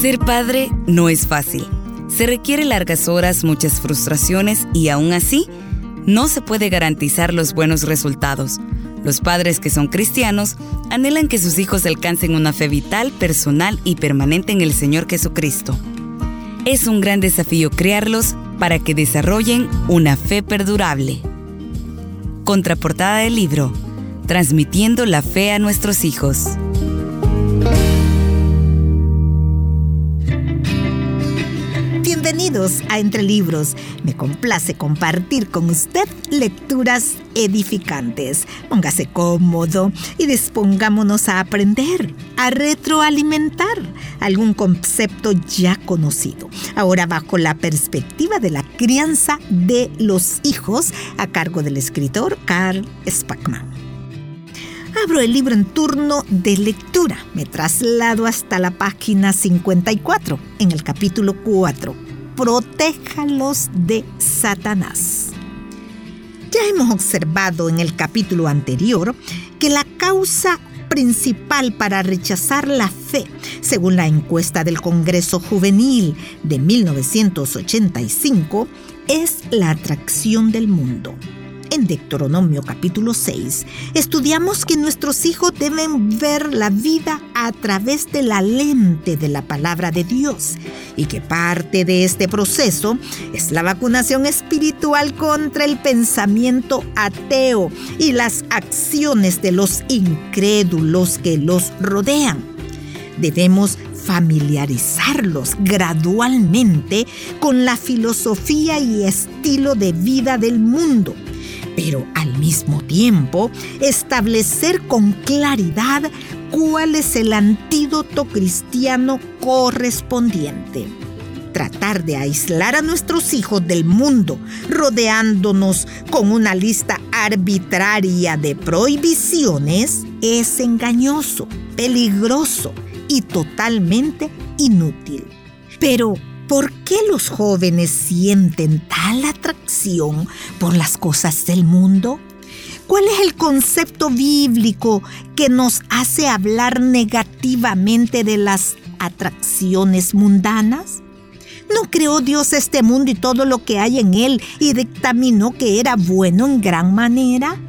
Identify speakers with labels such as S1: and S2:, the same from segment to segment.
S1: Ser padre no es fácil. Se requiere largas horas, muchas frustraciones y aún así, no se puede garantizar los buenos resultados. Los padres que son cristianos anhelan que sus hijos alcancen una fe vital, personal y permanente en el Señor Jesucristo. Es un gran desafío crearlos para que desarrollen una fe perdurable. Contraportada del libro, Transmitiendo la fe a nuestros hijos.
S2: Bienvenidos a Entre Libros. Me complace compartir con usted lecturas edificantes. Póngase cómodo y dispongámonos a aprender, a retroalimentar algún concepto ya conocido. Ahora bajo la perspectiva de la crianza de los hijos a cargo del escritor Carl Spackman. Abro el libro en turno de lectura. Me traslado hasta la página 54, en el capítulo 4 protéjalos de Satanás. Ya hemos observado en el capítulo anterior que la causa principal para rechazar la fe, según la encuesta del Congreso Juvenil de 1985, es la atracción del mundo. En Deuteronomio capítulo 6 estudiamos que nuestros hijos deben ver la vida a través de la lente de la palabra de Dios y que parte de este proceso es la vacunación espiritual contra el pensamiento ateo y las acciones de los incrédulos que los rodean. Debemos familiarizarlos gradualmente con la filosofía y estilo de vida del mundo pero al mismo tiempo establecer con claridad cuál es el antídoto cristiano correspondiente. Tratar de aislar a nuestros hijos del mundo, rodeándonos con una lista arbitraria de prohibiciones, es engañoso, peligroso y totalmente inútil. Pero ¿Por qué los jóvenes sienten tal atracción por las cosas del mundo? ¿Cuál es el concepto bíblico que nos hace hablar negativamente de las atracciones mundanas? ¿No creó Dios este mundo y todo lo que hay en él y dictaminó que era bueno en gran manera?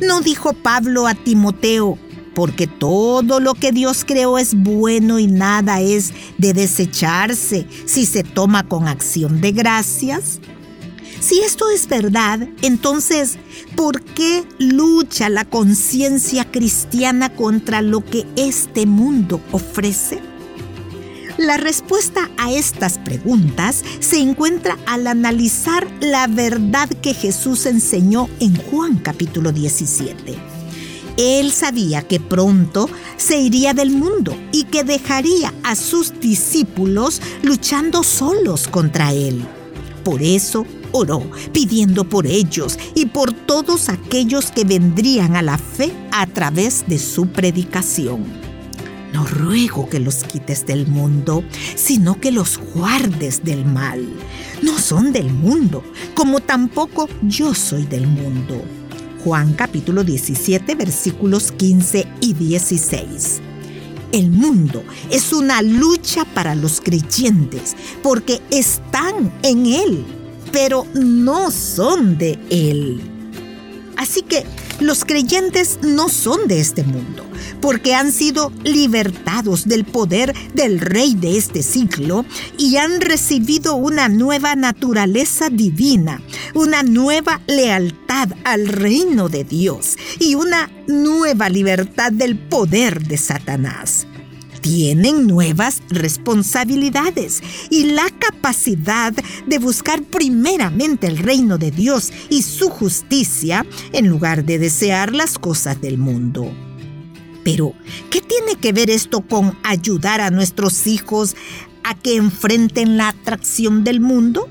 S2: ¿No dijo Pablo a Timoteo, porque todo lo que Dios creó es bueno y nada es de desecharse si se toma con acción de gracias. Si esto es verdad, entonces, ¿por qué lucha la conciencia cristiana contra lo que este mundo ofrece? La respuesta a estas preguntas se encuentra al analizar la verdad que Jesús enseñó en Juan capítulo 17 él sabía que pronto se iría del mundo y que dejaría a sus discípulos luchando solos contra él. Por eso oró, pidiendo por ellos y por todos aquellos que vendrían a la fe a través de su predicación. No ruego que los quites del mundo, sino que los guardes del mal. No son del mundo, como tampoco yo soy del mundo. Juan capítulo 17 versículos 15 y 16. El mundo es una lucha para los creyentes porque están en Él, pero no son de Él. Así que los creyentes no son de este mundo, porque han sido libertados del poder del rey de este siglo y han recibido una nueva naturaleza divina, una nueva lealtad al reino de Dios y una nueva libertad del poder de Satanás tienen nuevas responsabilidades y la capacidad de buscar primeramente el reino de Dios y su justicia en lugar de desear las cosas del mundo. Pero, ¿qué tiene que ver esto con ayudar a nuestros hijos a que enfrenten la atracción del mundo?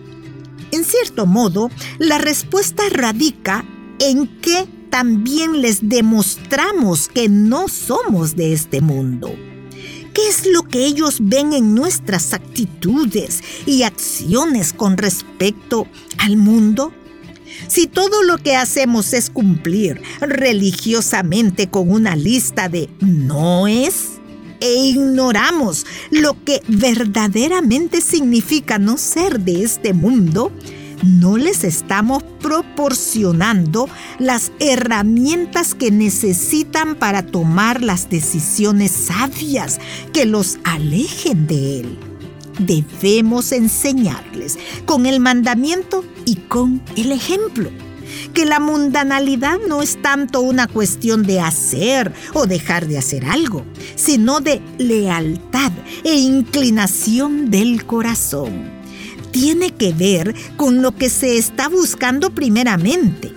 S2: En cierto modo, la respuesta radica en que también les demostramos que no somos de este mundo. ¿Qué es lo que ellos ven en nuestras actitudes y acciones con respecto al mundo? Si todo lo que hacemos es cumplir religiosamente con una lista de no es, e ignoramos lo que verdaderamente significa no ser de este mundo, no les estamos proporcionando las herramientas que necesitan para tomar las decisiones sabias que los alejen de Él. Debemos enseñarles con el mandamiento y con el ejemplo que la mundanalidad no es tanto una cuestión de hacer o dejar de hacer algo, sino de lealtad e inclinación del corazón. Tiene que ver con lo que se está buscando primeramente.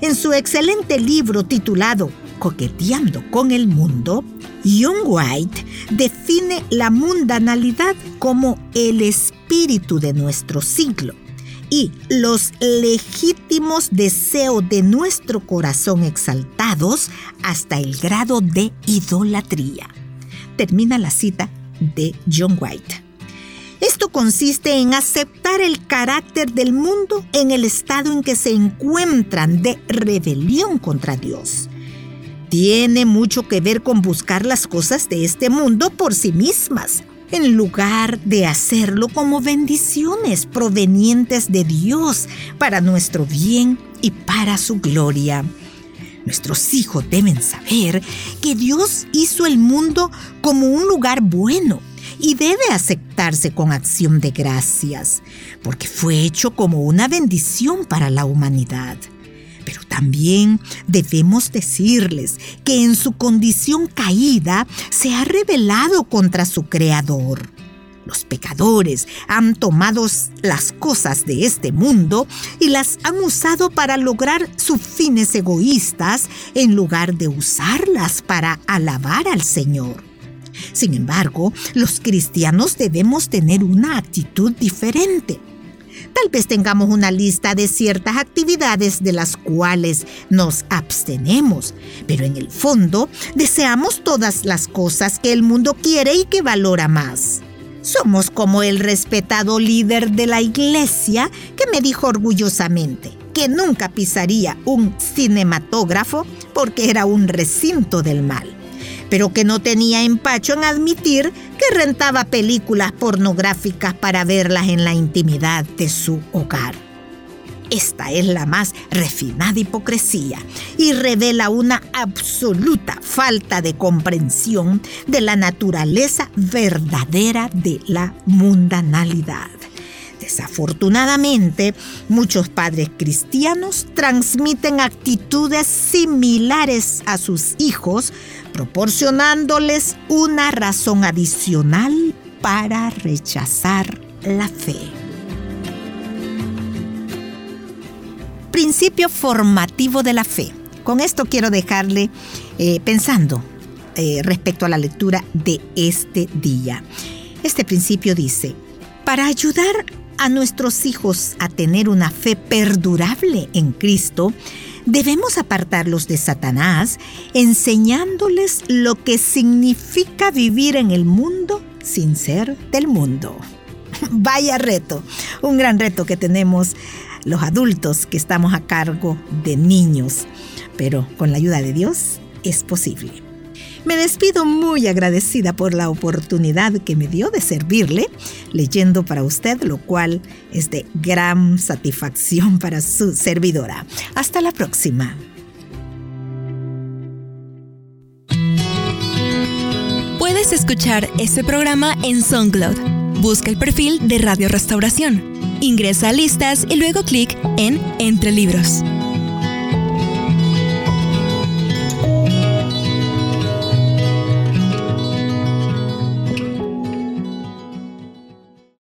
S2: En su excelente libro titulado Coqueteando con el Mundo, Young White define la mundanalidad como el espíritu de nuestro siglo y los legítimos deseos de nuestro corazón exaltados hasta el grado de idolatría. Termina la cita de John White. Esto consiste en aceptar el carácter del mundo en el estado en que se encuentran de rebelión contra Dios. Tiene mucho que ver con buscar las cosas de este mundo por sí mismas, en lugar de hacerlo como bendiciones provenientes de Dios para nuestro bien y para su gloria. Nuestros hijos deben saber que Dios hizo el mundo como un lugar bueno y debe aceptarse con acción de gracias, porque fue hecho como una bendición para la humanidad. Pero también debemos decirles que en su condición caída se ha rebelado contra su Creador. Los pecadores han tomado las cosas de este mundo y las han usado para lograr sus fines egoístas en lugar de usarlas para alabar al Señor. Sin embargo, los cristianos debemos tener una actitud diferente. Tal vez tengamos una lista de ciertas actividades de las cuales nos abstenemos, pero en el fondo deseamos todas las cosas que el mundo quiere y que valora más. Somos como el respetado líder de la iglesia que me dijo orgullosamente que nunca pisaría un cinematógrafo porque era un recinto del mal pero que no tenía empacho en admitir que rentaba películas pornográficas para verlas en la intimidad de su hogar. Esta es la más refinada hipocresía y revela una absoluta falta de comprensión de la naturaleza verdadera de la mundanalidad. Desafortunadamente, muchos padres cristianos transmiten actitudes similares a sus hijos, proporcionándoles una razón adicional para rechazar la fe. Principio formativo de la fe. Con esto quiero dejarle eh, pensando eh, respecto a la lectura de este día. Este principio dice, para ayudar a nuestros hijos a tener una fe perdurable en Cristo, debemos apartarlos de Satanás, enseñándoles lo que significa vivir en el mundo sin ser del mundo. Vaya reto, un gran reto que tenemos los adultos que estamos a cargo de niños, pero con la ayuda de Dios es posible. Me despido muy agradecida por la oportunidad que me dio de servirle leyendo para usted, lo cual es de gran satisfacción para su servidora. Hasta la próxima.
S3: Puedes escuchar este programa en SoundCloud. Busca el perfil de Radio Restauración. Ingresa a listas y luego clic en Entre Libros.